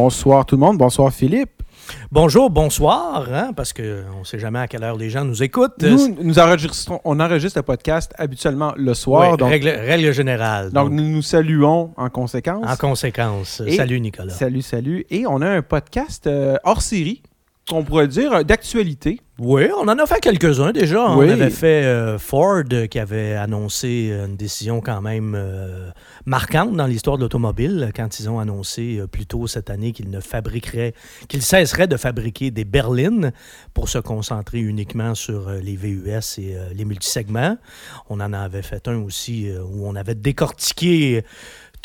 Bonsoir tout le monde, bonsoir Philippe. Bonjour, bonsoir, hein, parce qu'on ne sait jamais à quelle heure les gens nous écoutent. Nous, nous enregistrons, on enregistre le podcast habituellement le soir. Oui, donc, règle, règle générale. donc, nous nous saluons en conséquence. en conséquence, Et- salut Nicolas. Salut, salut. Et on a un podcast euh, hors série, qu'on pourrait dire euh, d'actualité. Oui, on en a fait quelques-uns déjà. Oui. On avait fait euh, Ford euh, qui avait annoncé une décision quand même euh, marquante dans l'histoire de l'automobile quand ils ont annoncé euh, plus tôt cette année qu'ils ne fabriqueraient, qu'ils cesseraient de fabriquer des berlines pour se concentrer uniquement sur les VUS et les multisegments. On en avait fait un aussi où on avait décortiqué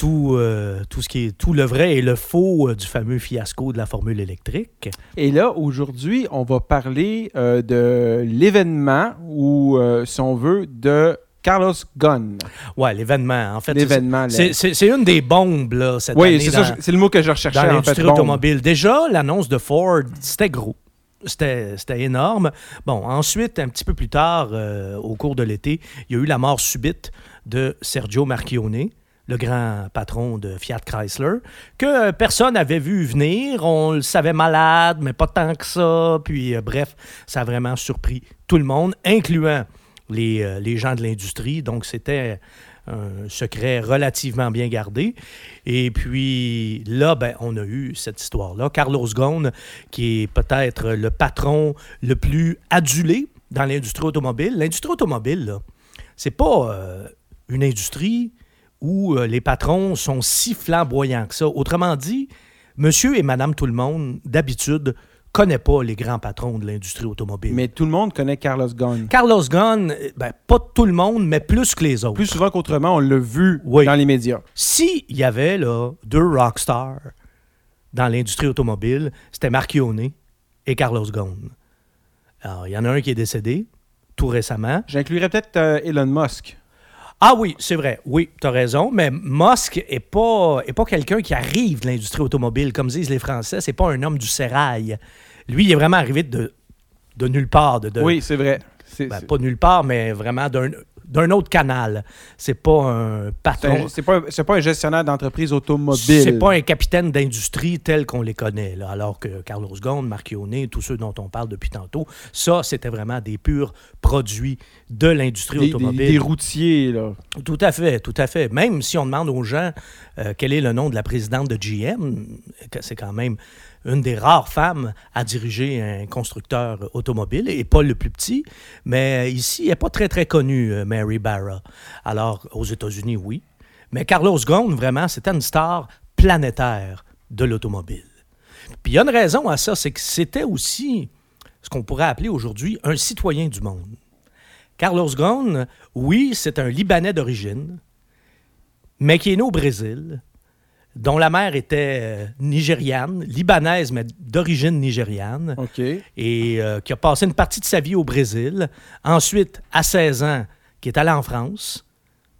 tout, euh, tout ce qui est tout le vrai et le faux euh, du fameux fiasco de la formule électrique. Et là, aujourd'hui, on va parler euh, de l'événement ou, si on veut, de Carlos Ghosn. Ouais, l'événement. En fait, c'est- L'événement. C'est, une des bombes, là, cette Oui, année ça, c'est le mot que je recherchais. dans l'industrie bombe. automobile. Déjà, l'annonce de Ford, c'était gros. C'était, énorme. Bon, ensuite, un petit peu plus tard, au cours de l'été, il y a eu la mort subite de Sergio Marchionne, le grand patron de Fiat Chrysler, que euh, personne n'avait vu venir. On le savait malade, mais pas tant que ça. Puis, euh, bref, ça a vraiment surpris tout le monde, incluant les, euh, les gens de l'industrie. Donc, c'était un secret relativement bien gardé. Et puis là, ben, on a eu cette histoire-là. Carlos Ghosn, qui est peut-être le patron le plus adulé dans l'industrie automobile. L'industrie automobile, là, c'est pas une industrie où euh, les patrons sont si flamboyants que ça. Autrement dit, monsieur et madame tout le monde, d'habitude, connaît pas les grands patrons de l'industrie automobile. Mais tout le monde connaît Carlos Ghosn. Carlos Ghosn, euh, ben, pas tout le monde, mais plus que les autres. Plus souvent qu'autrement, on l'a vu Oui. dans les médias. S'il y avait là, deux rockstars dans l'industrie automobile, c'était Marchionne et Carlos Ghosn. Alors, il y en a un qui est décédé tout récemment. J'inclurais peut-être euh, Elon Musk. Ah oui, c'est vrai. Oui, tu as raison. Mais Musk n'est pas, est pas quelqu'un qui arrive de l'industrie automobile. Comme disent les Français, c'est pas un homme du sérail. Lui, il est vraiment arrivé de, de nulle part. De, de- Oui, c'est vrai. Ben, pas nulle part, mais vraiment d'un d'un autre canal. C'est pas un patron. c'est pas, un- c'est pas un gestionnaire d'entreprise automobile. C'est pas un capitaine d'industrie tel qu'on les connaît, là, alors que Carlos Ghosn, Marchionne, tous ceux dont on parle depuis tantôt, ça, c'était vraiment des purs produits de l'industrie des- automobile. des routiers, là. Tout à fait, tout à fait. Même si on demande aux gens euh, quel est le nom de la présidente de GM, c'est quand même une des rares femmes à diriger un constructeur automobile, et pas le plus petit, mais ici, elle n'est pas très, très connue, euh, Mary Barra. Alors, aux États-Unis, oui. Mais Carlos Ghosn, vraiment, c'était une star planétaire de l'automobile. Puis il y a une raison à ça, c'est que c'était aussi ce qu'on pourrait appeler aujourd'hui un citoyen du monde. Carlos Ghosn, oui, c'est un Libanais d'origine, mais qui est né au Brésil, dont la mère était euh, nigériane, libanaise, mais d'origine nigériane, et euh, qui a passé une partie de sa vie au Brésil. Ensuite, à 16 ans, qui est allé en France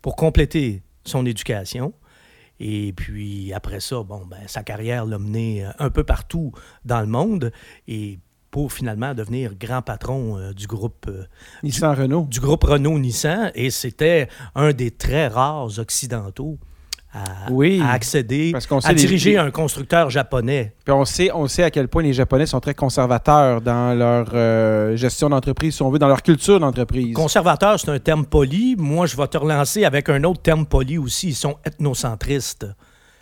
pour compléter son éducation. Et puis après ça, bon, ben, sa carrière l'a mené euh, un peu partout dans le monde et pour finalement devenir grand patron euh, du groupe euh, Nissan Renault. du groupe Renault-Nissan et c'était un des très rares occidentaux à, Oui, à accéder, parce qu'on sait à diriger les- un constructeur japonais. Puis on sait, on sait à quel point les Japonais sont très conservateurs dans leur euh, gestion d'entreprise, si on veut, dans leur culture d'entreprise. Conservateur, c'est un terme poli. Moi, je vais te relancer avec un autre terme poli aussi. Ils sont ethnocentristes.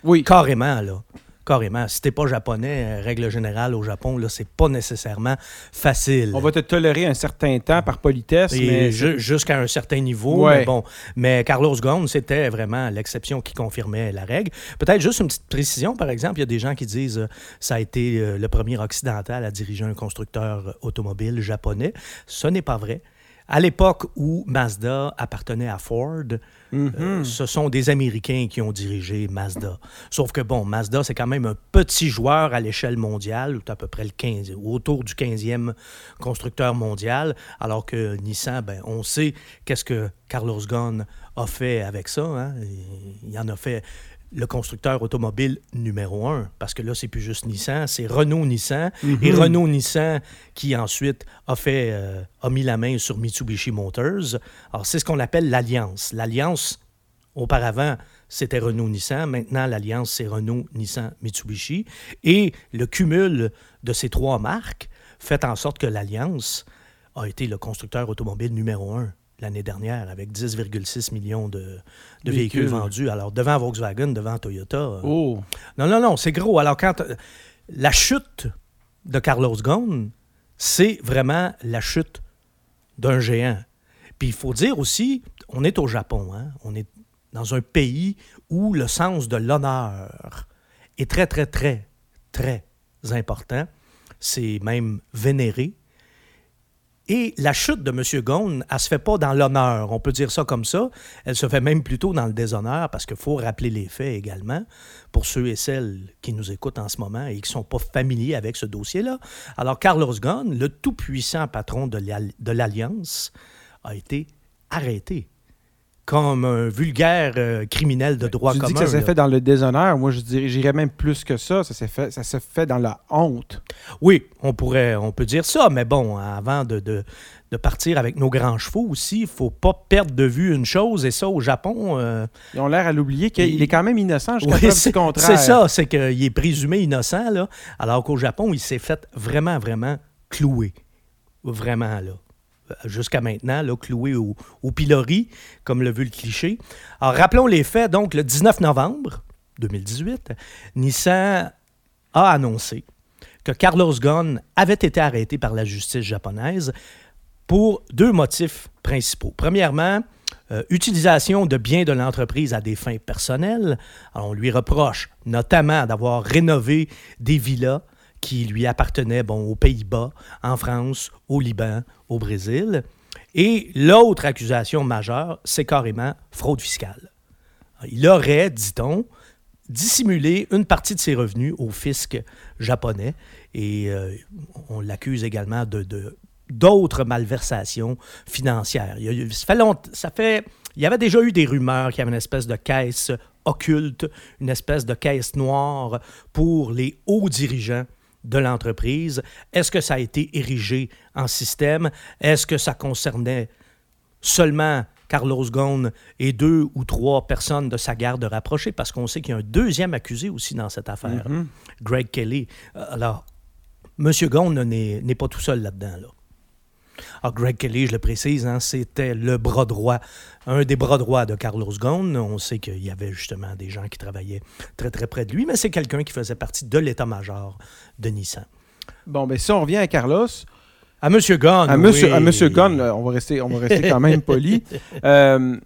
Oui. Carrément, là. Carrément. Si t'es pas japonais, euh, règle générale au Japon, là, c'est pas nécessairement facile. On va te tolérer un certain temps par politesse, Et mais ju- jusqu'à un certain niveau. Ouais. Mais bon, mais Carlos Ghosn, c'était vraiment l'exception qui confirmait la règle. Peut-être juste une petite précision, par exemple, il y a des gens qui disent euh, ça a été euh, le premier occidental à diriger un constructeur automobile japonais. Ce n'est pas vrai. À l'époque où Mazda appartenait à Ford, Mhm. euh, ce sont des Américains qui ont dirigé Mazda. Sauf que, bon, Mazda, c'est quand même un petit joueur à l'échelle mondiale, ou à peu près le 15, ou autour du 15e constructeur mondial, alors que Nissan, ben, on sait qu'est-ce que Carlos Ghosn a fait avec ça. hein. Il en a fait le constructeur automobile numéro un, parce que là, c'est plus juste Nissan, c'est Renault-Nissan, et Renault-Nissan qui ensuite a fait, euh, a mis la main sur Mitsubishi Motors. Alors, c'est ce qu'on appelle l'alliance. L'alliance Auparavant, c'était Renault-Nissan. Maintenant, l'alliance, c'est Renault-Nissan-Mitsubishi. Et le cumul de ces trois marques fait en sorte que l'alliance a été le constructeur automobile numéro un l'année dernière avec 10,6 millions de, de véhicules. Véhicules. vendus. Alors, devant Volkswagen, devant Toyota. euh, Oh. non, non, non, c'est gros. Alors, quand euh, la chute de Carlos Ghosn, c'est vraiment la chute d'un géant. Puis il faut dire aussi, on est au Japon, hein? on est dans un pays où le sens de l'honneur est très, très, très, très important. C'est même vénéré. Et la chute de M. Ghosn, elle se fait pas dans l'honneur, on peut dire ça comme ça. Elle se fait même plutôt dans le déshonneur parce qu'il faut rappeler les faits également pour ceux et celles qui nous écoutent en ce moment et qui ne sont pas familiers avec ce dossier-là. Alors, Carlos Ghosn, le tout-puissant patron de l'Alliance, a été arrêté comme un vulgaire euh, criminel de droit tu commun. dis que ça s'est fait dans le déshonneur. Moi, je dirais, j'irais même plus que ça. Ça s'est fait, ça s'est fait dans la honte. Oui, on pourrait, on peut dire ça, mais bon, avant de, de, de partir avec nos grands chevaux aussi, il faut pas perdre de vue une chose, et ça, au Japon, euh, Ils ont l'air à l'oublier qu'il Il- est quand même innocent jusqu'à oui, preuve c'est du contraire. c'est ça, c'est qu'il est présumé innocent, là, alors qu'au Japon, il s'est fait vraiment, vraiment clouer. Vraiment, là. Jusqu'à maintenant, là, cloué au, pilori, comme le veut le cliché. Alors, rappelons les faits. Donc, le 19 novembre 2018, Nissan a annoncé que Carlos Ghosn avait été arrêté par la justice japonaise pour deux motifs principaux. Premièrement, euh, utilisation de biens de l'entreprise à des fins personnelles. On lui reproche notamment d'avoir rénové des villas qui lui appartenaient aux Pays-Bas, en France, au Liban, au Brésil. Et l'autre accusation majeure, c'est carrément fraude fiscale. Il aurait, dit-on, dissimulé une partie de ses revenus au fisc japonais et euh, on l'accuse également de, d'autres malversations financières. Il, ça fait, il y avait déjà eu des rumeurs qu'il y avait une espèce de caisse occulte, une espèce de caisse noire pour les hauts dirigeants de l'entreprise. Est-ce que ça a été érigé en système? Est-ce que ça concernait seulement Carlos Ghosn et deux ou trois personnes de sa garde rapprochée, parce qu'on sait qu'il y a un deuxième accusé aussi dans cette affaire, Mhm. Greg Kelly. Euh, Alors, M. Ghosn n'est n'est pas tout seul là-dedans. Là. Alors, Greg Kelly, je le précise, hein, c'était le bras droit, un des bras droits de Carlos Ghosn. On sait qu'il y avait justement des gens qui travaillaient très, très près de lui, mais c'est quelqu'un qui faisait partie de l'état-major de Nissan. Bon, ben si on revient à Carlos, À M. Ghosn, à Monsieur, oui. à Monsieur Gunn, là, on va rester, on va rester quand même poli. Euh,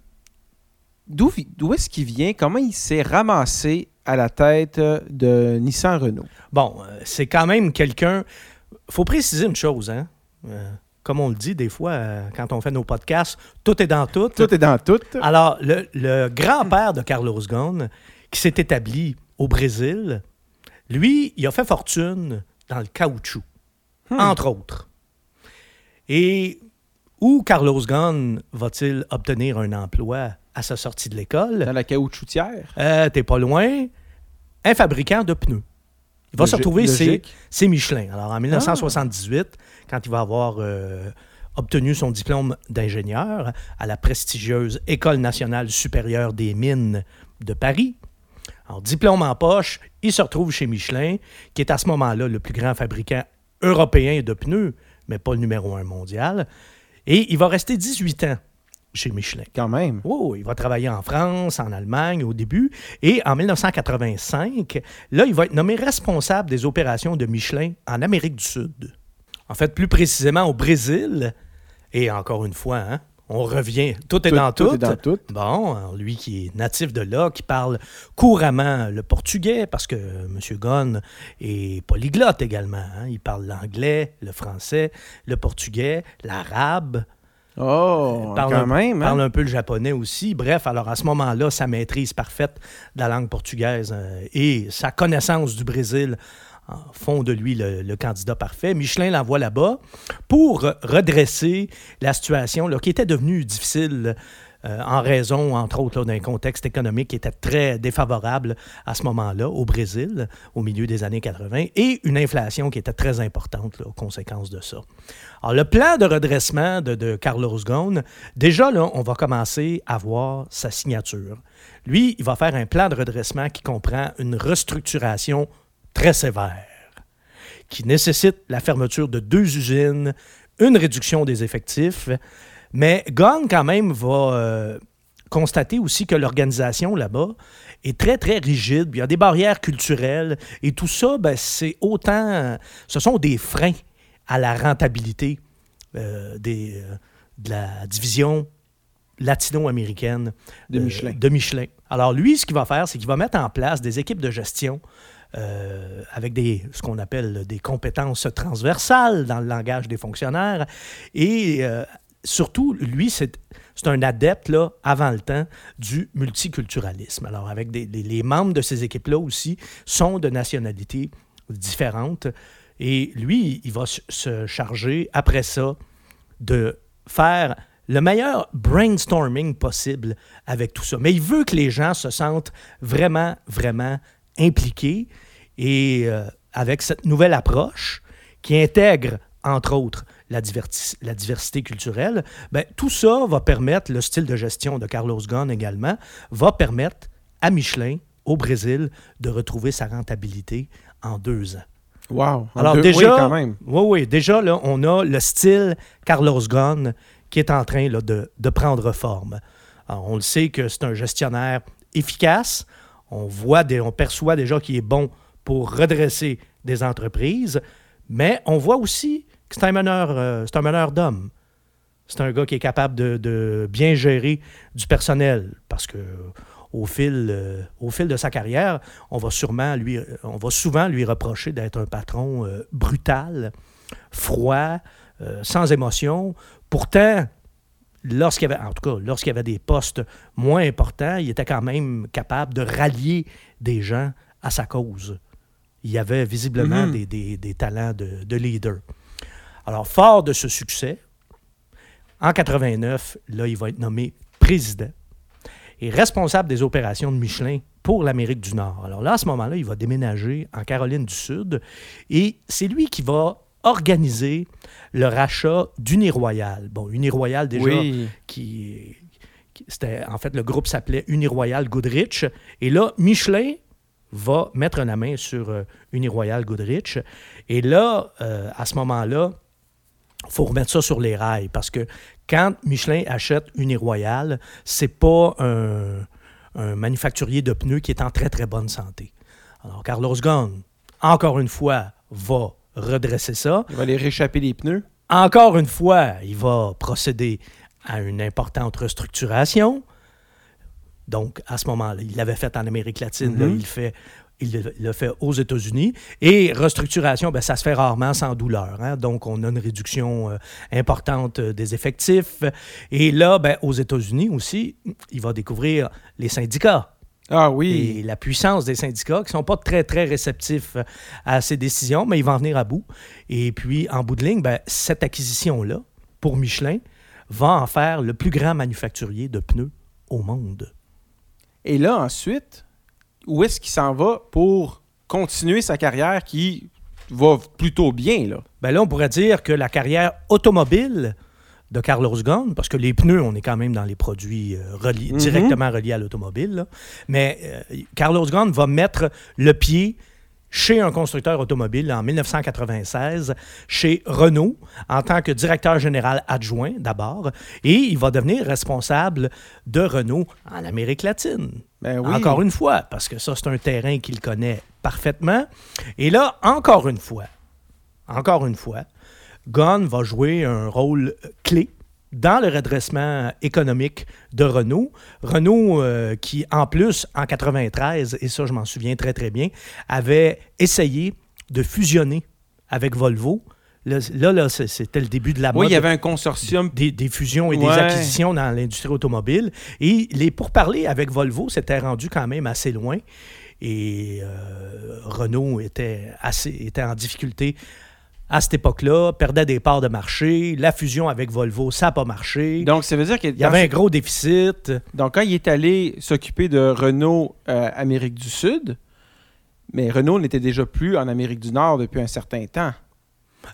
d'où est-ce qu'il vient? Comment il s'est ramassé à la tête de Nissan Renault? Bon, euh, c'est quand même quelqu'un. faut préciser une chose, hein. Euh, comme on le dit des fois euh, quand on fait nos podcasts, tout est dans tout. Tout est dans tout. Alors, le, le grand-père de Carlos Ghosn, qui s'est établi au Brésil, lui, il a fait fortune dans le caoutchouc, Hmm. entre autres. Et où Carlos Ghosn va-t-il obtenir un emploi à sa sortie de l'école? Dans la caoutchoutière? Euh, T'es pas loin. Un fabricant de pneus. Il va se retrouver, c'est Michelin. Alors, en 1978, quand il va avoir euh, obtenu son diplôme d'ingénieur à la prestigieuse École nationale supérieure des mines de Paris, alors, diplôme en poche, il se retrouve chez Michelin, qui est à ce moment-là le plus grand fabricant européen de pneus, mais pas le numéro un mondial. Et il va rester 18 ans chez Michelin. Quand même. Oh, il va travailler en France, en Allemagne au début. Et en 1985, là, il va être nommé responsable des opérations de Michelin en Amérique du Sud. En fait, plus précisément au Brésil. Et encore une fois, hein, on revient, tout est dans tout. est dans tout. Bon, lui qui est natif de là, qui parle couramment le portugais, parce que M. Ghosn est polyglotte également. hein. Il parle l'anglais, le français, le portugais, l'arabe, Oh, parle quand un, même. hein? parle un peu le japonais aussi. Bref, alors à ce moment-là, sa maîtrise parfaite de la langue portugaise euh, et sa connaissance du Brésil font de lui le, le candidat parfait. Michelin l'envoie là-bas pour redresser la situation là, qui était devenue difficile euh, en raison, entre autres, d'un contexte économique qui était très défavorable à ce moment-là au Brésil, au milieu des années 80, et une inflation qui était très importante aux conséquences de ça. Alors, le plan de redressement de, Carlos Ghosn, déjà, là, on va commencer à voir sa signature. Lui, il va faire un plan de redressement qui comprend une restructuration très sévère, qui nécessite la fermeture de deux usines, une réduction des effectifs, mais Ghosn, quand même, va euh, constater aussi que l'organisation là-bas est très, très rigide. Il y a des barrières culturelles et tout ça, ben, c'est autant. Ce sont des freins à la rentabilité euh, des, euh, de la division latino-américaine de Michelin. de Michelin. Alors lui, ce qu'il va faire, c'est qu'il va mettre en place des équipes de gestion avec des, ce qu'on appelle des compétences transversales dans le langage des fonctionnaires et surtout, lui, c'est un adepte, avant le temps, du multiculturalisme. Alors, avec les membres de ces équipes-là aussi sont de nationalités différentes. Et lui, il va se charger, après ça, de faire le meilleur brainstorming possible avec tout ça. Mais il veut que les gens se sentent vraiment, vraiment impliqués et euh, avec cette nouvelle approche qui intègre, entre autres, la, la diversité culturelle, ben, tout ça va permettre, le style de gestion de Carlos Ghosn également, va permettre à Michelin, au Brésil, de retrouver sa rentabilité en deux ans. Wow! Alors déjà, oui, quand même. Oui, oui, déjà, là, on a le style Carlos Ghosn qui est en train là, de, de, prendre forme. on le sait que c'est un gestionnaire efficace. On voit, des, on perçoit déjà qu'il est bon pour redresser des entreprises, mais on voit aussi c'est un meneur, euh, c'est un meneur d'hommes. C'est un gars qui est capable de, bien gérer du personnel parce que au fil, euh, au fil de sa carrière, on va sûrement lui, on va souvent lui reprocher d'être un patron euh, brutal, froid, sans émotion. Pourtant, lorsqu'il y avait, en tout cas, lorsqu'il y avait des postes moins importants, il était quand même capable de rallier des gens à sa cause. Il y avait visiblement mm-hmm. des, talents de, de leader. Alors, fort de ce succès, en 89, là, il va être nommé président et responsable des opérations de Michelin pour l'Amérique du Nord. Alors là, à ce moment-là, il va déménager en Caroline du Sud et c'est lui qui va organiser le rachat d'Uniroyal. Bon, Uniroyal déjà, qui, c'était en fait le groupe s'appelait Uniroyal Goodrich et là, Michelin va mettre la main sur euh, Uniroyal Goodrich et là, euh, à ce moment-là, faut remettre ça sur les rails parce que quand Michelin achète une Royale, c'est pas un, manufacturier de pneus qui est en très très bonne santé. Alors Carlos Ghosn, encore une fois, va redresser ça. Il va aller réchapper les pneus. Encore une fois, il va procéder à une importante restructuration. Donc, à ce moment-là, il l'avait fait en Amérique latine, là, mm-hmm. il fait il le fait aux États-Unis. Et restructuration, ben, ça se fait rarement sans douleur. Hein. Donc, on a une réduction euh, importante euh, des effectifs. Et là, ben, aux États-Unis aussi, il va découvrir les syndicats. Ah oui. Et la puissance des syndicats qui ne sont pas très, très réceptifs à ces décisions, mais ils vont en venir à bout. Et puis, en bout de ligne, ben, cette acquisition-là, pour Michelin, va en faire le plus grand manufacturier de pneus au monde. Et là, ensuite, où est-ce qu'il s'en va pour continuer sa carrière qui va plutôt bien? Là? Ben là, on pourrait dire que la carrière automobile de Carlos Ghosn, parce que les pneus, on est quand même dans les produits euh, mhm. directement reliés à l'automobile, mais euh, Carlos Ghosn va mettre le pied chez un constructeur automobile en 1996, chez Renault, en tant que directeur général adjoint d'abord, et il va devenir responsable de Renault en Amérique latine. Ben encore une fois, parce que ça, c'est un terrain qu'il connaît parfaitement. Et là, encore une fois, encore une fois, Gunn va jouer un rôle clé dans le redressement économique de Renault. Renault, euh, qui en plus, en 93, et ça je m'en souviens très très bien, avait essayé de fusionner avec Volvo. Là, là, c'était le début de la mode. Oui, il y avait un consortium. Des, fusions et des acquisitions dans l'industrie automobile. Et les pourparlers avec Volvo s'étaient rendus quand même assez loin. Et euh, Renault était, assez, était en difficulté à cette époque-là, perdait des parts de marché. La fusion avec Volvo, ça n'a pas marché. Donc, ça veut dire qu'il Il y avait un gros déficit. Donc, quand il est allé s'occuper de Renault euh, Amérique du Sud, mais Renault n'était déjà plus en Amérique du Nord depuis un certain temps.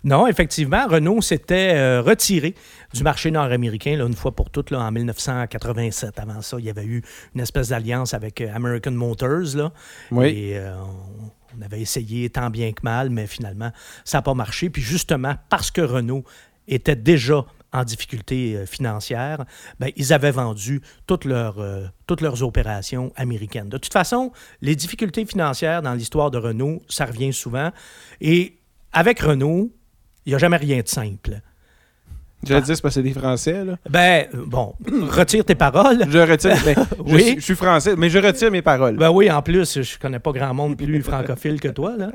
Non, effectivement, Renault s'était euh, retiré du marché nord-américain une fois pour toutes là, en 1987. Avant ça, il y avait eu une espèce d'alliance avec euh, American Motors. Là, Oui. Et euh, on, on avait essayé tant bien que mal, mais finalement, ça n'a pas marché. Puis justement, parce que Renault était déjà en difficulté euh, financière, ben, ils avaient vendu toutes leurs, euh, toutes leurs opérations américaines. De toute façon, les difficultés financières dans l'histoire de Renault, ça revient souvent. Et avec Renault, il n'y a jamais rien de simple. J'allais dire, c'est parce que c'est des Français, là. Ben, bon, retire tes paroles. Je retire. ben, je, Oui. suis- je suis français, mais je retire mes paroles. Ben oui, en plus, je connais pas grand monde plus francophile que toi. Là.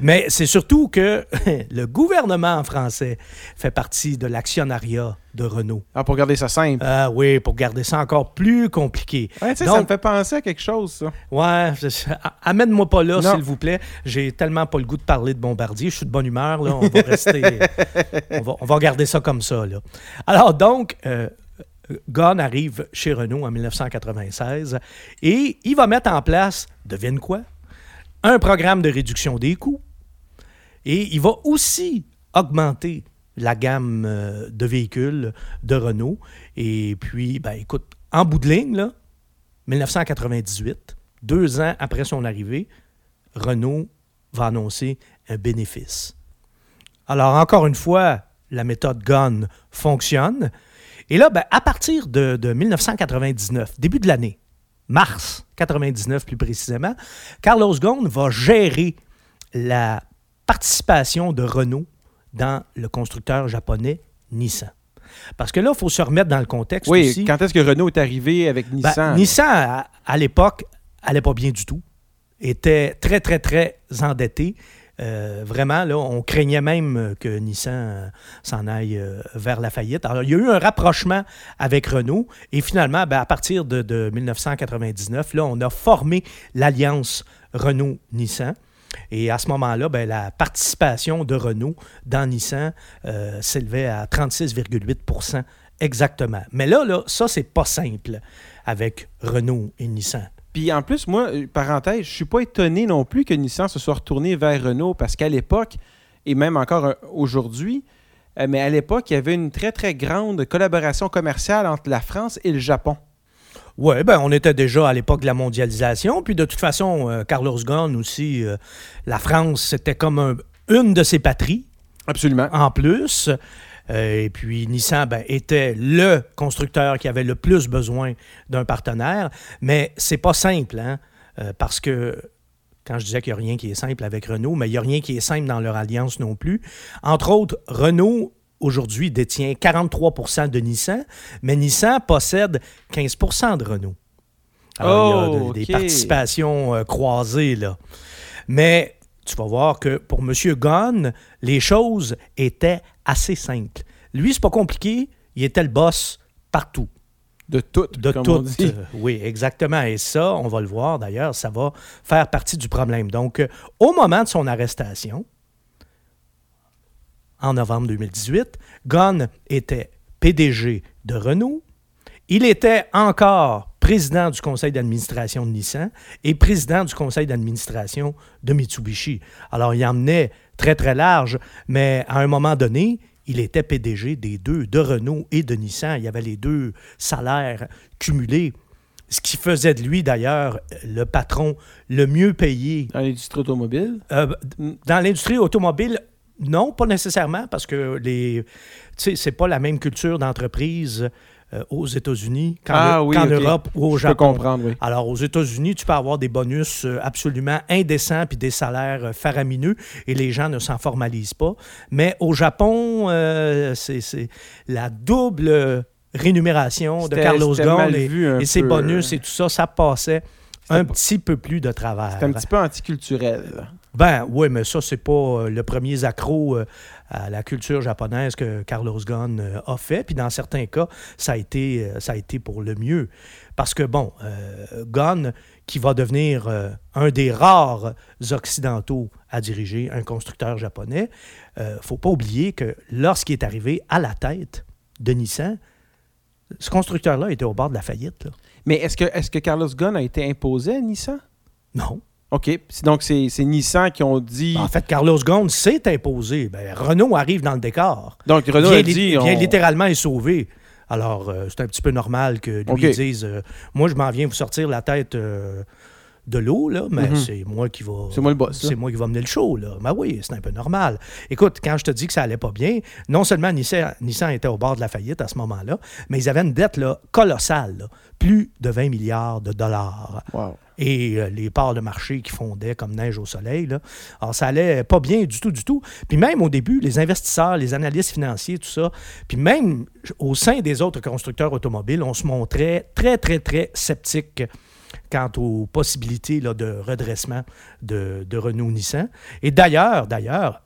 Mais c'est surtout que le gouvernement français fait partie de l'actionnariat de Renault. Ah, pour garder ça simple. Ah oui, pour garder ça encore plus compliqué. Ouais, donc- ça me fait penser à quelque chose, ça. Ouais, amène-moi pas là, s'il vous plaît. J'ai tellement pas le goût de parler de Bombardier. Je suis de bonne humeur, là. On va rester. on, va, on va garder ça comme ça, là. Alors, donc, euh, Gunn arrive chez Renault en 1996 et il va mettre en place, devine quoi? Un programme de réduction des coûts. Et il va aussi augmenter la gamme euh, de véhicules de Renault. Et puis, ben, écoute, en bout de ligne, là, 1998, deux ans après son arrivée, Renault va annoncer un bénéfice. Alors, encore une fois, la méthode Gunn fonctionne. Et là, ben, à partir de, de 1999, début de l'année, mars 99 plus précisément, Carlos Ghosn va gérer la participation de Renault dans le constructeur japonais Nissan. Parce que là, il faut se remettre dans le contexte Oui, aussi. quand est-ce que Renault est arrivé avec Ben, Nissan? Nissan, à, à l'époque, allait pas bien du tout. Était très, très, très endetté. Euh, vraiment, là, on craignait même que Nissan euh, s'en aille euh, vers la faillite. Alors, il y a eu un rapprochement avec Renault et finalement, ben, à partir de, de 1999, là, on a formé l'alliance Renault-Nissan. Et à ce moment-là, ben, la participation de Renault dans Nissan euh, s'élevait à 36,8% exactement. Mais là, là ça, c'est pas simple avec Renault et Nissan. Puis en plus, moi, euh, parenthèse, je suis pas étonné non plus que Nissan se soit retourné vers Renault parce qu'à l'époque, et même encore euh, aujourd'hui, mais à l'époque, il y avait une très, très grande collaboration commerciale entre la France et le Japon. Oui, ben, on était déjà à l'époque de la mondialisation. Puis de toute façon, euh, Carlos Ghosn aussi, euh, la France, c'était comme un- une de ses patries Absolument. en plus. Euh, et puis Nissan ben, était le constructeur qui avait le plus besoin d'un partenaire. Mais c'est pas simple, hein, parce que quand je disais qu'il n'y a rien qui est simple avec Renault, mais il n'y a rien qui est simple dans leur alliance non plus. Entre autres, Renault aujourd'hui détient 43% de Nissan, mais Nissan possède 15% de Renault. Alors, il y a Oh, de- des participations euh, croisées, là. Mais tu vas voir que pour M. Gunn, les choses étaient assez simples. Lui, c'est pas compliqué, il était le boss partout. De tout, De comme tout. on dit. Oui, exactement. Et ça, on va le voir d'ailleurs, ça va faire partie du problème. Donc, euh, au moment de son arrestation, en novembre 2018, Gunn était PDG de Renault. Il était encore président du conseil d'administration de Nissan et président du conseil d'administration de Mitsubishi. Alors, il emmenait très, très large, mais à un moment donné, il était PDG des deux, de Renault et de Nissan. Il y avait les deux salaires cumulés, ce qui faisait de lui, d'ailleurs, le patron le mieux payé Dans l'industrie automobile? euh, dans l'industrie automobile, non, pas nécessairement, parce que les, c'est pas la même culture d'entreprise euh, aux États-Unis qu'en Ah oui. Europe ou au Je peux comprendre, oui. Alors, aux États-Unis, tu peux avoir des bonus euh, absolument indécents puis des salaires euh, faramineux et les gens ne s'en formalisent pas. Mais au Japon, euh, c'est la double rémunération de Carlos Ghosn et, ses bonus et tout ça, ça passait un petit peu plus de travers. C'est un petit peu anticulturel. Ben oui, mais ça, c'est pas euh, le premier accro euh, à la culture japonaise que Carlos Ghosn euh, a fait. Puis dans certains cas, ça a été, euh, ça a été pour le mieux. Parce que, bon, euh, Ghosn, qui va devenir euh, un des rares occidentaux à diriger un constructeur japonais. Il ne faut pas oublier que lorsqu'il est arrivé à la tête de Nissan, ce constructeur-là était au bord de la faillite. là. Mais est-ce que, est que Carlos Ghosn a été imposé à Nissan? Non. OK. Donc, c'est Nissan qui ont dit. En fait, Carlos Ghosn s'est imposé. Ben, Renault arrive dans le décor. Donc, Renault vient, littéralement est sauvé. Alors, euh, c'est un petit peu normal que lui dise euh, Moi, je m'en viens vous sortir la tête euh, de l'eau, là, mais Mhm. c'est moi qui va. C'est moi le boss. C'est moi qui va mener le show, là. Ben oui, c'est un peu normal. Écoute, quand je te dis que ça allait pas bien, non seulement Nissan, Nissan était au bord de la faillite à ce moment-là, mais ils avaient une dette là, colossale, là. plus de 20 milliards de dollars Wow. Et euh, les parts de marché qui fondaient comme neige au soleil. Là. Alors, ça allait pas bien du tout, du tout. Puis même au début, les investisseurs, les analystes financiers, tout ça, puis même au sein des autres constructeurs automobiles, on se montrait très, très, très sceptique quant aux possibilités là, de redressement de, de Renault-Nissan. Et d'ailleurs, d'ailleurs,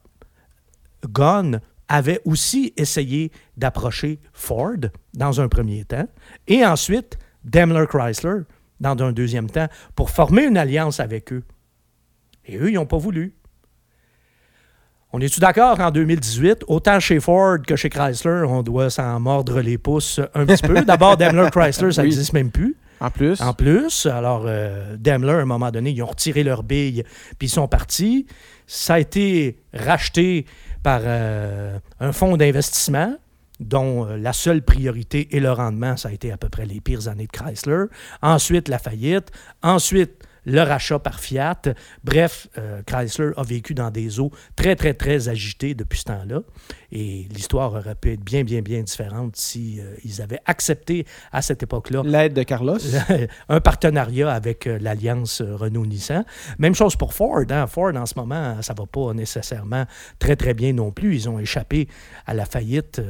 Ghosn avait aussi essayé d'approcher Ford dans un premier temps, et ensuite Daimler Chrysler dans un deuxième temps, pour former une alliance avec eux. Et eux, ils n'ont pas voulu. On est-tu d'accord qu'en 2018, autant chez Ford que chez Chrysler, on doit s'en mordre les pouces un petit peu? D'abord, Daimler Chrysler, ça Oui. n'existe même plus. En plus. En plus, alors euh, Daimler, à un moment donné, ils ont retiré leurs billes, puis ils sont partis. Ça a été racheté par euh, un fonds d'investissement dont euh, la seule priorité et le rendement, ça a été à peu près les pires années de Chrysler. Ensuite, la faillite. Ensuite, le rachat par Fiat. Bref, euh, Chrysler a vécu dans des eaux très, très, très agitées depuis ce temps-là. Et l'histoire aurait pu être bien, bien, bien différente si euh, ils avaient accepté à cette époque-là L'aide de Carlos. un partenariat avec euh, l'alliance Renault-Nissan. Même chose pour Ford. hein. Ford, en ce moment, ça va pas nécessairement très, très bien non plus. Ils ont échappé à la faillite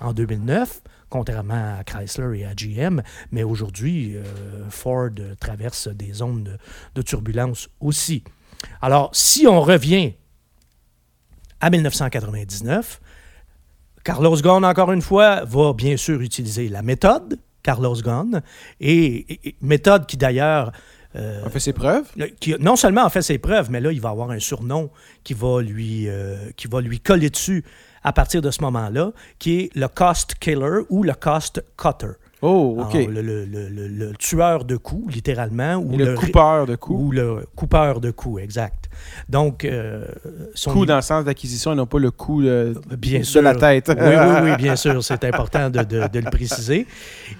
en 2009, contrairement à Chrysler et à GM. Mais aujourd'hui, euh, Ford traverse des zones de, de turbulence aussi. Alors, si on revient à 1999, Carlos Ghosn, encore une fois, va bien sûr utiliser la méthode Carlos Ghosn, et, et- et méthode qui d'ailleurs, euh, On fait ses preuves? qui non seulement a fait ses preuves, mais là, il va avoir un surnom qui va lui, euh, qui va lui coller dessus à partir de ce moment-là, qui est le cost killer ou le cost cutter. Oh, OK. Alors, le, le- le- le- le tueur de coups, littéralement, ou le, coupeur de coups. ou le coupeur de coups, exact. Donc, euh, son Coup dans le sens d'acquisition et non pas le coup euh, Bien de sûr. la tête. Oui, oui, oui, bien sûr. C'est important de, de- de le préciser.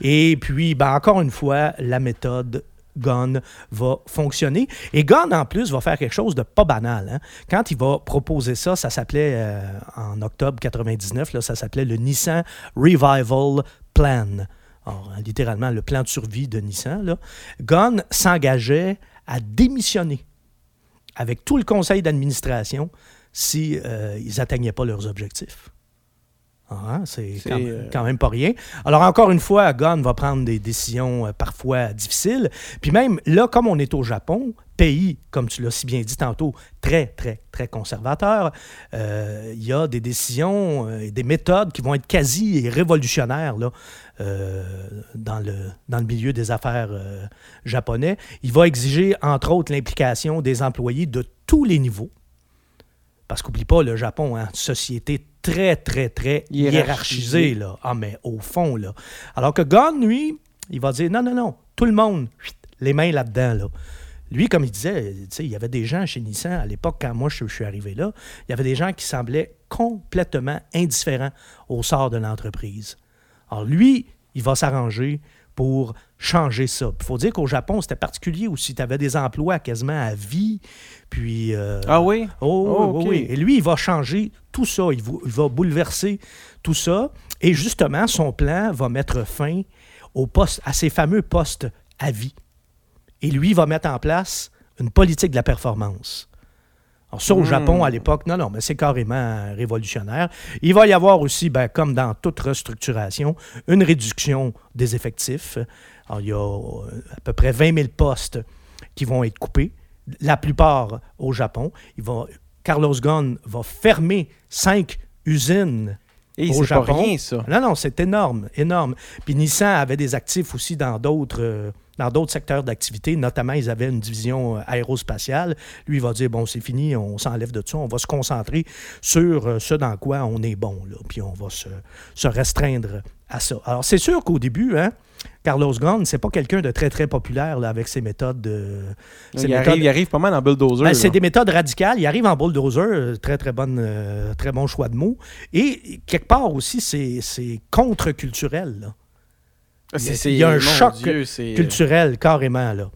Et puis, ben, encore une fois, la méthode Gunn va fonctionner. Et Gunn, en plus, va faire quelque chose de pas banal. hein. Quand il va proposer ça, ça s'appelait, euh, en octobre 99, là, ça s'appelait le Nissan Revival Plan. Hein, littéralement, le plan de survie de Nissan. Là. S'engageait à démissionner avec tout le conseil d'administration si euh, ils n'atteignaient pas leurs objectifs. Ah, c'est quand, euh, quand même pas rien. Alors, encore une fois, Gunn va prendre des décisions euh, parfois difficiles. Puis même là, comme on est au Japon, pays, comme tu l'as si bien dit tantôt, très, très, très conservateur, euh, il y a des décisions et des méthodes qui vont être quasi révolutionnaires là, euh, dans, le, dans le milieu des affaires euh, japonais. Il va exiger, entre autres, l'implication des employés de tous les niveaux. Parce qu'oublie pas, le Japon, hein, société très, très, très hiérarchisée. Là. Ah, mais au fond, là. Alors que Gunn, lui, il va dire non, non, non, tout le monde, les mains là-dedans. Là. Lui, comme il disait, il y avait des gens chez Nissan, à l'époque, quand moi je, je suis arrivé là, il y avait des gens qui semblaient complètement indifférents au sort de l'entreprise. Alors lui, il va s'arranger pour changer ça. Il faut dire qu'au Japon, c'était particulier aussi. Tu avais des emplois quasiment à vie. Puis. euh, Ah oui? Oh, Oh, oui, ok. oui. Et lui, il va changer tout ça. Il va, il va bouleverser tout ça. Et justement, son plan va mettre fin au poste, à ces fameux postes à vie. Et lui, il va mettre en place une politique de la performance. Alors ça, au Hmm. Japon, à l'époque, non, non, mais c'est carrément révolutionnaire. Il va y avoir aussi, ben, comme dans toute restructuration, une réduction des effectifs. Alors, il y a euh, à peu près 20 000 postes qui vont être coupés, la plupart au Japon. Il va, Carlos Ghosn va fermer cinq usines Et Au pas Japon. rien, ça. non, non, c'est énorme, énorme. Puis Nissan avait des actifs aussi dans d'autres, euh, dans d'autres secteurs d'activité. Notamment, ils avaient une division euh, aérospatiale. Lui, il va dire, bon, c'est fini, on s'enlève de ça, on va se concentrer sur euh, ce dans quoi on est bon, là, puis on va se, se restreindre à ça. Alors, c'est sûr qu'au début, hein, Carlos Ghosn, c'est pas quelqu'un de très, très populaire là, avec ses méthodes. de ses il, méthodes- arrive, il arrive pas mal en bulldozer. ben, c'est des méthodes radicales. Il arrive en bulldozer, euh, très, très, bonne, euh, très bon choix de mots. Et quelque part aussi, c'est c'est contre-culturel. Ah, c'est- il y a un choc Dieu, c'est- Culturel, carrément. Là.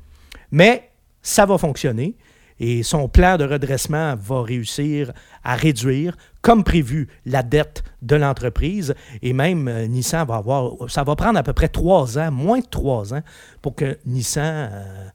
Mais ça va fonctionner. Et son plan de redressement va réussir à réduire, comme prévu, la dette de l'entreprise. Et même euh, Nissan va avoir. Ça va prendre à peu près trois ans, moins de trois ans, pour que Nissan. euh,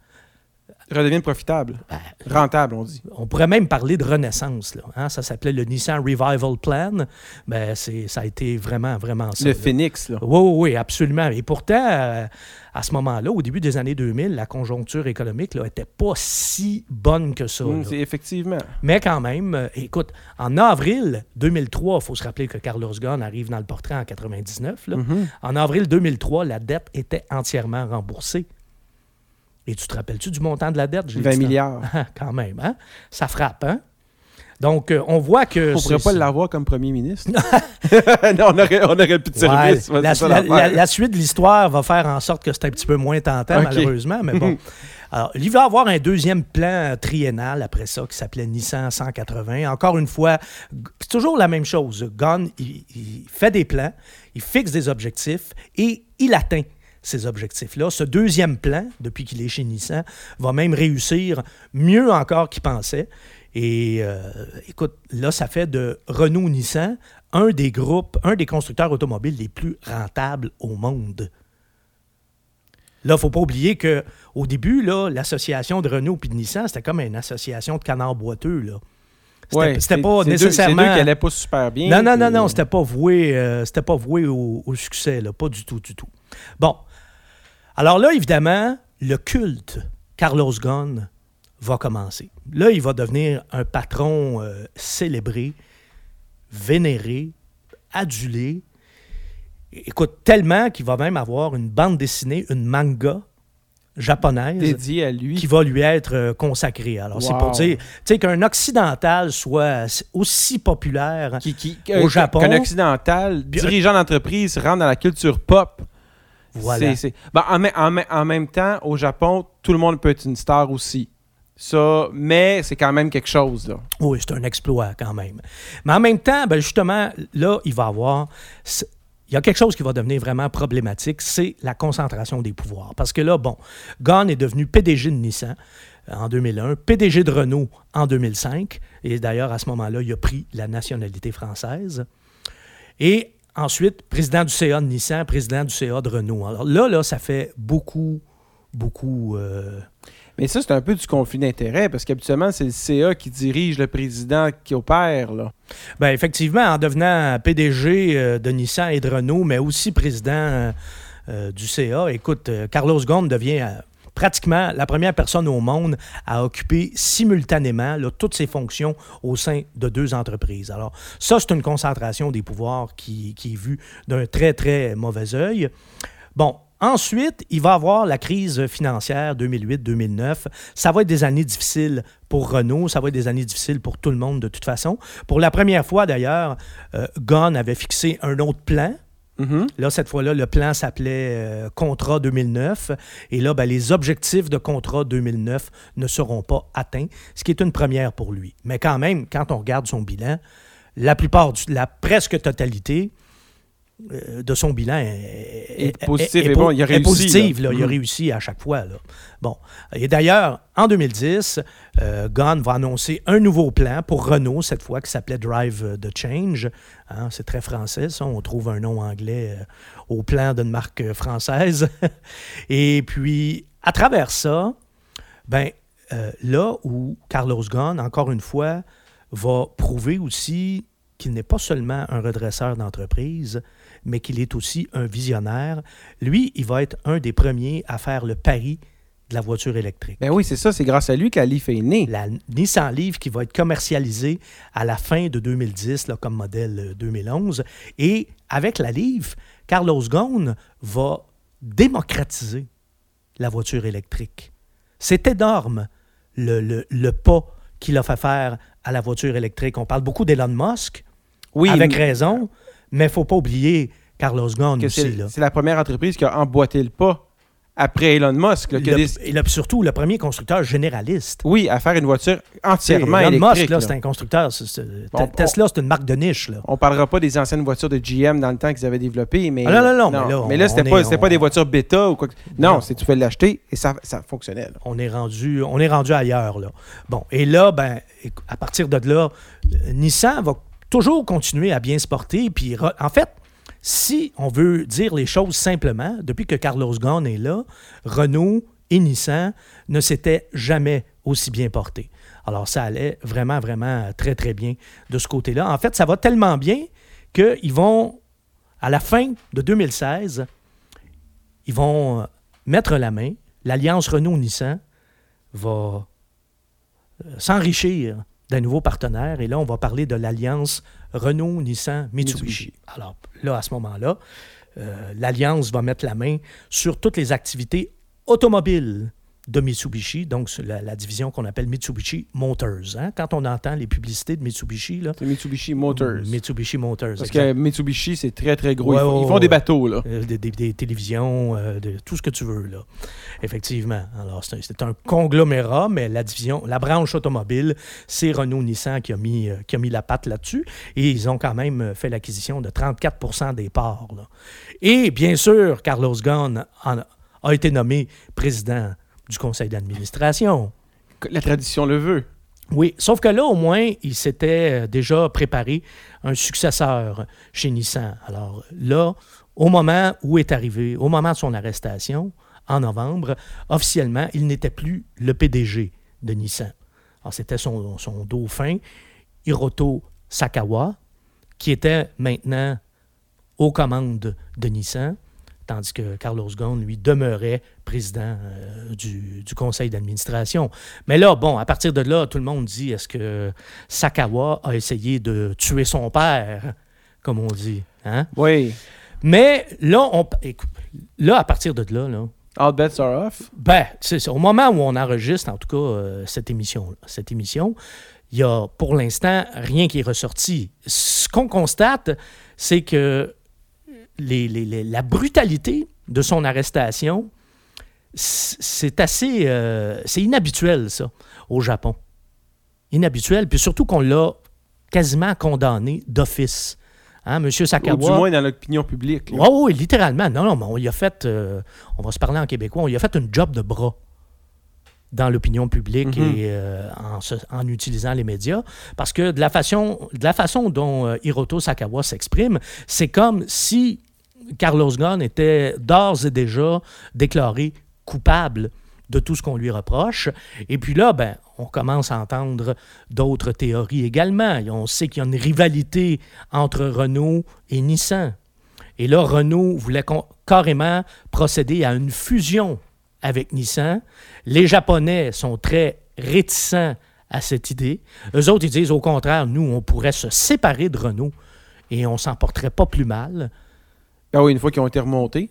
redevienne profitable. ben, Rentable, on dit. on pourrait même parler de renaissance. Là, hein. Ça s'appelait le Nissan Revival Plan. Ben, c'est, ça a été vraiment, vraiment ça. Le là. phénix, là. Oui, oui, oui, absolument. Et pourtant, euh, à ce moment-là, au début des années 2000, la conjoncture économique n'était pas si bonne que ça. Mm, c'est effectivement. Mais quand même, euh, écoute, en avril 2003, il faut se rappeler que Carlos Ghosn arrive dans le portrait en 99. là. Mhm. En avril 2003, la dette était entièrement remboursée. Et tu te rappelles-tu du montant de la dette? J'ai 20 dit ça. milliards. Ah, quand même, hein? Ça frappe, hein? Donc, euh, on voit que... On pourrait c'est- pas l'avoir comme premier ministre. non, on aurait, on aurait plus de service. ouais, la, suite de l'histoire va faire en sorte que c'est un petit peu moins tentant, malheureusement, mais bon. Alors, il va avoir un deuxième plan triennal après ça qui s'appelait Nissan 180. Encore une fois, c'est toujours la même chose. Gunn, il, il fait des plans, il fixe des objectifs et il atteint ces objectifs-là. Ce deuxième plan, depuis qu'il est chez Nissan, va même réussir mieux encore qu'il pensait. Et euh, écoute, là, ça fait de Renault-Nissan un des groupes, un des constructeurs automobiles les plus rentables au monde. Là, il ne faut pas oublier qu'au début, l'association de Renault et de Nissan, c'était comme une association de canards boiteux. Là. C'était Ouais, pas nécessairement. C'est deux qui pas super bien. Non, non, non, non, c'était pas voué, euh, c'était pas voué au, au succès, là, pas du tout, du tout. Bon. Alors là, évidemment, le culte Carlos Ghosn va commencer. Là, il va devenir un patron euh, célébré, vénéré, adulé. Écoute, tellement qu'il va même avoir une bande dessinée, une manga japonaise dédié à lui. qui va lui être euh, consacrée. Alors, c'est pour dire, tu sais, qu'un occidental soit aussi populaire qui, qui, Au euh, Japon. Qu'un occidental, dirigeant d'entreprise, rentre dans la culture pop. Voilà. C'est- Ben, en, mê- en mê- en même temps, au Japon, tout le monde peut être une star aussi. Ça, mais c'est quand même quelque chose, là. Oui, c'est un exploit quand même. Mais en même temps, ben justement, là, il va avoir. c'est- Il y a quelque chose qui va devenir vraiment problématique, c'est la concentration des pouvoirs. Parce que là, bon, Ghosn est devenu PDG de Nissan euh, en 2001, PDG de Renault en 2005, et d'ailleurs, à ce moment-là, il a pris la nationalité française. Et ensuite, président du CA de Nissan, président du CA de Renault. Alors là, là, ça fait beaucoup, beaucoup... euh, Mais ça, c'est un peu du conflit d'intérêts, parce qu'habituellement, c'est le CA qui dirige le président qui opère, là. Ben effectivement, en devenant PDG euh, de Nissan et de Renault, mais aussi président euh, euh, du CA, écoute, euh, Carlos Ghosn devient euh, pratiquement la première personne au monde à occuper simultanément toutes ses fonctions au sein de deux entreprises. Alors, ça, c'est une concentration des pouvoirs qui, est vue d'un très, très mauvais œil. Bon, ensuite, il va avoir la crise financière 2008-2009. Ça va être des années difficiles pour Renault, ça va être des années difficiles pour tout le monde de toute façon. Pour la première fois, d'ailleurs, euh, Ghosn avait fixé un autre plan. Mhm. Là, cette fois-là, le plan s'appelait euh, Contrat 2009. Et là, ben, les objectifs de Contrat 2009 ne seront pas atteints, ce qui est une première pour lui. Mais quand même, quand on regarde son bilan, la plupart, du- la presque totalité de son bilan est, Est positif et bon, il a réussi, positive, là. là. Il a Mhm. réussi à chaque fois. Là. Bon. Et d'ailleurs, en 2010, euh, Ghosn va annoncer un nouveau plan pour Renault, cette fois, qui s'appelait Drive the Change. Hein, c'est très français, ça. On trouve un nom anglais euh, au plan d'une marque euh, française. Et puis, à travers ça, ben, euh, là où Carlos Ghosn, encore une fois, va prouver aussi qu'il n'est pas seulement un redresseur d'entreprise, mais qu'il est aussi un visionnaire. Lui, il va être un des premiers à faire le pari de la voiture électrique. Ben oui, c'est ça, c'est grâce à lui que la Leaf est née. La Nissan Leaf qui va être commercialisée à la fin de 2010 là, comme modèle euh, 2011. Et avec la Leaf, Carlos Ghosn va démocratiser la voiture électrique. C'est énorme le, le- le pas qu'il a fait faire à la voiture électrique. On parle beaucoup d'Elon Musk, Oui, avec raison, mais il ne faut pas oublier Carlos Ghosn aussi. c'est Là. la première entreprise qui a emboîté le pas après Elon Musk. là, que Le- des- et surtout le premier constructeur généraliste. Oui, à faire une voiture entièrement Elon électrique. Musk, là, là. c'est un constructeur. Bon, Tesla, c'est une marque de niche. Là. On parlera pas des anciennes voitures de GM dans le temps qu'ils avaient développées, mais Ah non, non, non, mais là, c'était pas, est- c'était pas des voitures bêta ou quoi. que- Non, Non. c'est tu fais l'acheter et ça, ça fonctionnait. là. on est rendu, on est rendu ailleurs. Là. Bon, et là, ben, à partir de là, euh, Nissan va toujours continuer à bien se porter. Puis, en fait, si on veut dire les choses simplement, depuis que Carlos Ghosn est là, Renault et Nissan ne s'étaient jamais aussi bien portés. Alors, ça allait vraiment, vraiment très, très bien de ce côté-là. En fait, ça va tellement bien qu'ils vont, à la fin de 2016, ils vont euh, mettre la main. L'alliance Renault-Nissan va euh, s'enrichir d'un nouveau partenaire. Et là, on va parler de l'alliance Renault-Nissan-Mitsubishi. Mitsubishi. Alors là, à ce moment-là, euh, l'alliance va mettre la main sur toutes les activités automobiles de Mitsubishi, donc la, la division qu'on appelle Mitsubishi Motors. hein. Quand on entend les publicités de Mitsubishi, là, C'est Mitsubishi Motors. Mitsubishi Motors. Parce exact. que Mitsubishi, c'est très, très gros. Ouais, ils font, ils des bateaux, là. Euh, des, des- des télévisions, euh, de, tout ce que tu veux, là. Effectivement. Alors, c'est un, c'est un conglomérat, mais la division, la branche automobile, c'est Renault-Nissan qui, a mis, euh, qui a mis la patte là-dessus. Et ils ont quand même fait l'acquisition de 34% des parts. là. Et bien sûr, Carlos Ghosn en- a été nommé président du conseil d'administration. La tradition le veut. Oui, sauf que là, au moins, il s'était euh, déjà préparé un successeur chez Nissan. Alors là, au moment où est arrivé, au moment de son arrestation, en novembre, officiellement, il n'était plus le PDG de Nissan. Alors, c'était son, son dauphin, Hiroto Sakawa, qui était maintenant aux commandes de Nissan, tandis que Carlos Ghosn, lui, demeurait président euh, du, du conseil d'administration. Mais là, bon, à partir de là, tout le monde dit est-ce que Sakawa a essayé de tuer son père, comme on dit. Hein? Oui. Mais là, on, écoute, là, à partir de là, là All bets are off. ben, c'est. Au moment où on enregistre, en tout cas, euh, cette émission, cette émission, il y a pour l'instant rien qui est ressorti. Ce qu'on constate, c'est que les- les- les- la brutalité de son arrestation, c'est assez, euh, c'est inhabituel ça au Japon. Inhabituel, puis surtout qu'on l'a quasiment condamné d'office. Hein, Monsieur Ou Sakawa. du moins dans l'opinion publique. Oui, oui, littéralement. Non, non, mais on y a fait, euh, on va se parler en québécois, on y a fait une job de bras dans l'opinion publique Mhm. et euh, en, se- en utilisant les médias. Parce que de la façon, de la façon dont euh, Hiroto Sakawa s'exprime, c'est comme si Carlos Ghosn était d'ores et déjà déclaré coupable de tout ce qu'on lui reproche. Et puis là, ben, on commence à entendre d'autres théories également. On sait qu'il y a une rivalité entre Renault et Nissan. Et là, Renault voulait carrément procéder à une fusion avec Nissan. Les Japonais sont très réticents à cette idée. Eux autres, ils disent au contraire, nous, on pourrait se séparer de Renault et on s'en porterait pas plus mal. Ah oui, une fois qu'ils ont été remontés.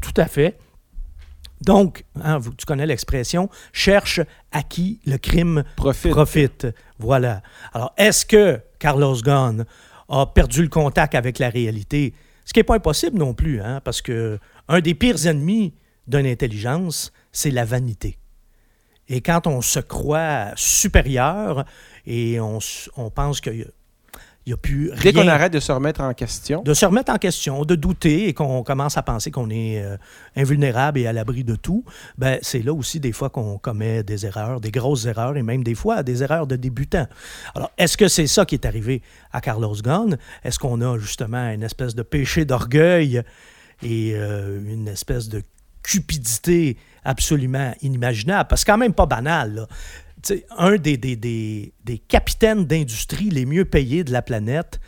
Tout à fait. Donc, hein, vous- tu connais l'expression, cherche à qui le crime Profite. profite. Voilà. Alors, est-ce que Carlos Ghosn a perdu le contact avec la réalité? Ce qui n'est pas impossible non plus, hein, parce que un des pires ennemis d'une intelligence, c'est la vanité. Et quand on se croit supérieur et on, pense qu'il n'y a plus Dès rien qu'on arrête de se remettre en question, de se remettre en question, de douter et qu'on commence à penser qu'on est euh, invulnérable et à l'abri de tout, ben, c'est là aussi des fois qu'on commet des erreurs, des grosses erreurs et même des fois des erreurs de débutants. Alors, est-ce que c'est ça qui est arrivé à Carlos Ghosn? Est-ce qu'on a justement une espèce de péché d'orgueil et euh, une espèce de cupidité absolument inimaginable? Parce que c'est quand même pas banal, là. Un des, des, des, des capitaines d'industrie les mieux payés de la planète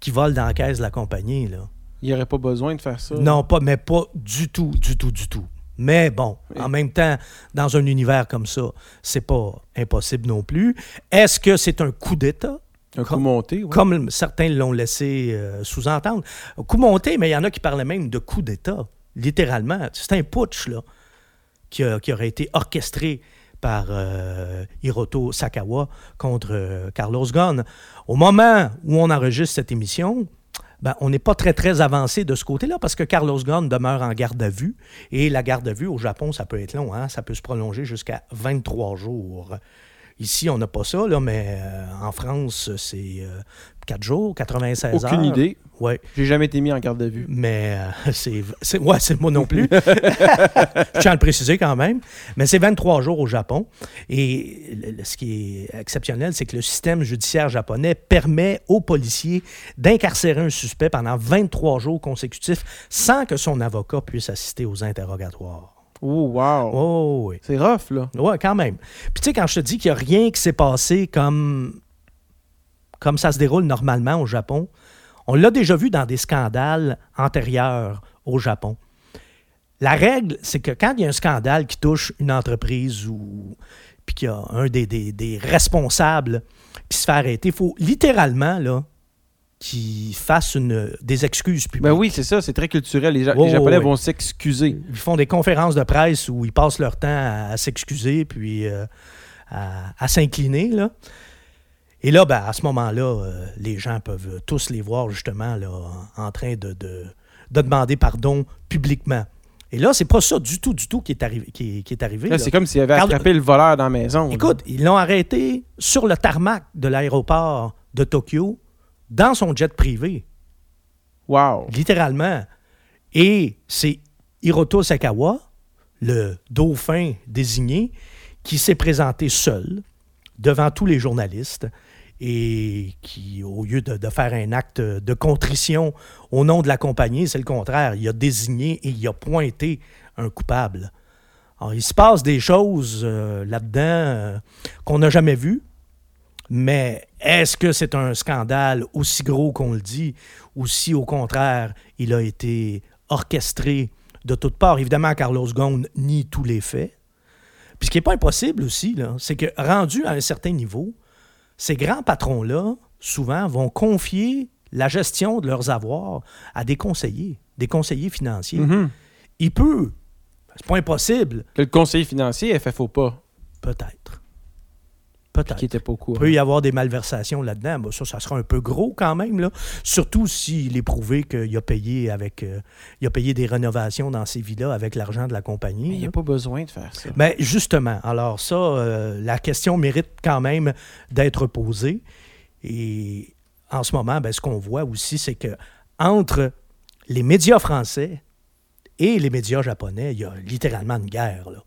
qui vole dans la caisse de la compagnie. Là. il n'y aurait pas besoin de faire ça. Non, pas, mais pas du tout, du tout, du tout. Mais bon, Oui. en même temps, dans un univers comme ça, c'est pas impossible non plus. Est-ce que c'est un coup d'État? Un coup monté, oui. Comme certains l'ont laissé euh, sous-entendre. Coup monté, mais il y en a qui parlaient même de coup d'État, littéralement. C'est un putsch, là. qui, a- qui aurait été orchestré par euh, Hiroto Sakawa contre euh, Carlos Ghosn. Au moment où on enregistre cette émission, ben, on n'est pas très, très avancé de ce côté-là parce que Carlos Ghosn demeure en garde à vue. Et la garde à vue au Japon, ça peut être long, hein? ça peut se prolonger jusqu'à 23 jours. Ici, on n'a pas ça, là, mais euh, en France, c'est 4 jours, 96 heures. Aucune idée. Ouais, J'ai jamais été mis en garde à vue. mais euh, c'est, c'est. Ouais, c'est moi non plus. Je tiens à le préciser quand même. Mais c'est 23 jours au Japon. Et le- le- ce qui est exceptionnel, c'est que le système judiciaire japonais permet aux policiers d'incarcérer un suspect pendant 23 jours consécutifs sans que son avocat puisse assister aux interrogatoires. Oh, wow. Oh, oui. C'est rough, là. Ouais, quand même. Puis tu sais, quand je te dis qu'il n'y a rien qui s'est passé comme, comme ça se déroule normalement au Japon, on l'a déjà vu dans des scandales antérieurs au Japon. La règle, c'est que quand il y a un scandale qui touche une entreprise ou puis qu'il y a un des, des- des responsables qui se fait arrêter, il faut littéralement là, qu'il fasse une, des excuses publiques. Ben oui, c'est ça, c'est très culturel. Les, Ja- Oh, les Japonais oui. vont s'excuser. Ils font des conférences de presse où ils passent leur temps à, à s'excuser puis euh, à, à s'incliner. Là. Et là, ben, à ce moment-là, euh, les gens peuvent tous les voir justement là, en, train de, de- de demander pardon publiquement. Et là, c'est pas ça du tout, du tout qui est arrivé. Qui est, qui est arrivé c'est comme s'ils avaient Carl- attrapé le voleur dans la maison. là. Écoute, ils l'ont arrêté sur le tarmac de l'aéroport de Tokyo dans son jet privé Wow. littéralement. Et c'est Hiroto Sakawa, le dauphin désigné, qui s'est présenté seul devant tous les journalistes et qui, au lieu de, de faire un acte de contrition au nom de la compagnie, c'est le contraire. Il a désigné et il a pointé un coupable. Alors, il se passe des choses euh, là-dedans euh, qu'on n'a jamais vues. Mais est-ce que c'est un scandale aussi gros qu'on le dit ou si au contraire il a été orchestré de toutes parts? Évidemment, Carlos Ghosn nie tous les faits. Puis ce qui n'est pas impossible aussi, c'est que rendu à un certain niveau, ces grands patrons-là, souvent, vont confier la gestion de leurs avoirs à des conseillers, des conseillers financiers. Mhm. Il peut, c'est pas impossible, Que le conseiller financier ait fait faux pas. peut-être. Peut-être. Qui était pas au Il courant. peut y avoir des malversations là-dedans. Ça, ça sera un peu gros quand même. Là. Surtout s'il est prouvé qu'il a payé avec euh, il a payé des rénovations dans ces villas avec l'argent de la compagnie. Mais il n'y a pas besoin de faire ça. Mais justement, alors ça, euh, la question mérite quand même d'être posée. Et en ce moment, ben, ce qu'on voit aussi, c'est que entre les médias français et les médias japonais, il y a littéralement une guerre. Là.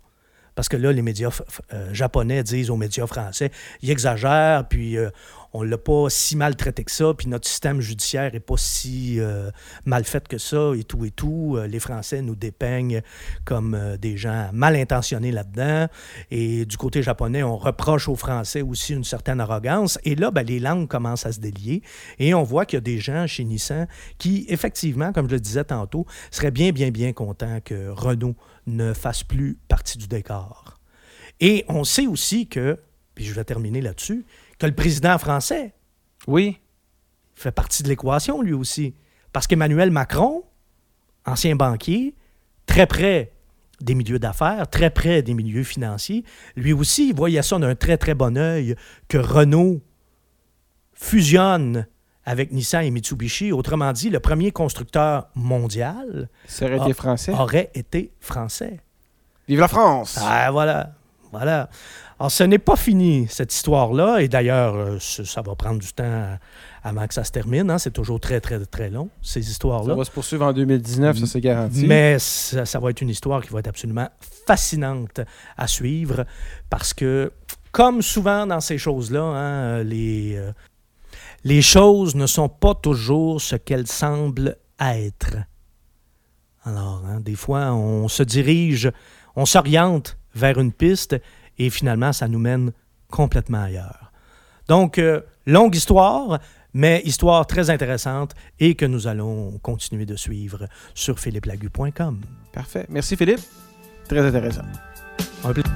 Parce que là, les médias euh, japonais disent aux médias français, ils exagèrent, puis euh, on l'a pas si mal traité que ça, puis notre système judiciaire est pas si euh, mal fait que ça, et tout et tout. Les Français nous dépeignent comme des gens mal intentionnés là-dedans. Et du côté japonais, on reproche aux Français aussi une certaine arrogance. Et là, ben, les langues commencent à se délier. Et on voit qu'il y a des gens chez Nissan qui, effectivement, comme je le disais tantôt, seraient bien, bien, bien contents que Renault ne fasse plus partie du décor. Et on sait aussi que, puis je vais terminer là-dessus, que le président français Oui. fait partie de l'équation lui aussi. Parce qu'Emmanuel Macron, ancien banquier, très près des milieux d'affaires, très près des milieux financiers, lui aussi, il voyait ça d'un très, très bon œil que Renault fusionne avec Nissan et Mitsubishi. Autrement dit, le premier constructeur mondial Ça aurait été français? aurait été français. Vive la France! Ah, voilà. Voilà. Alors, ce n'est pas fini, cette histoire-là. Et d'ailleurs, euh, ça va prendre du temps avant que ça se termine. hein. C'est toujours très, très, très long, ces Ça histoires-là. va se poursuivre en 2019, ça c'est garanti. Mais ça, ça va être une histoire qui va être absolument fascinante à suivre parce que, comme souvent dans ces choses-là, hein, les, euh, les choses ne sont pas toujours ce qu'elles semblent être. Alors, hein, des fois, on se dirige, on s'oriente vers une piste et finalement, ça nous mène complètement ailleurs. Donc, euh, longue histoire, mais histoire très intéressante et que nous allons continuer de suivre sur philippelagu.com. Parfait. Merci Philippe. Très intéressant. Un plaisir.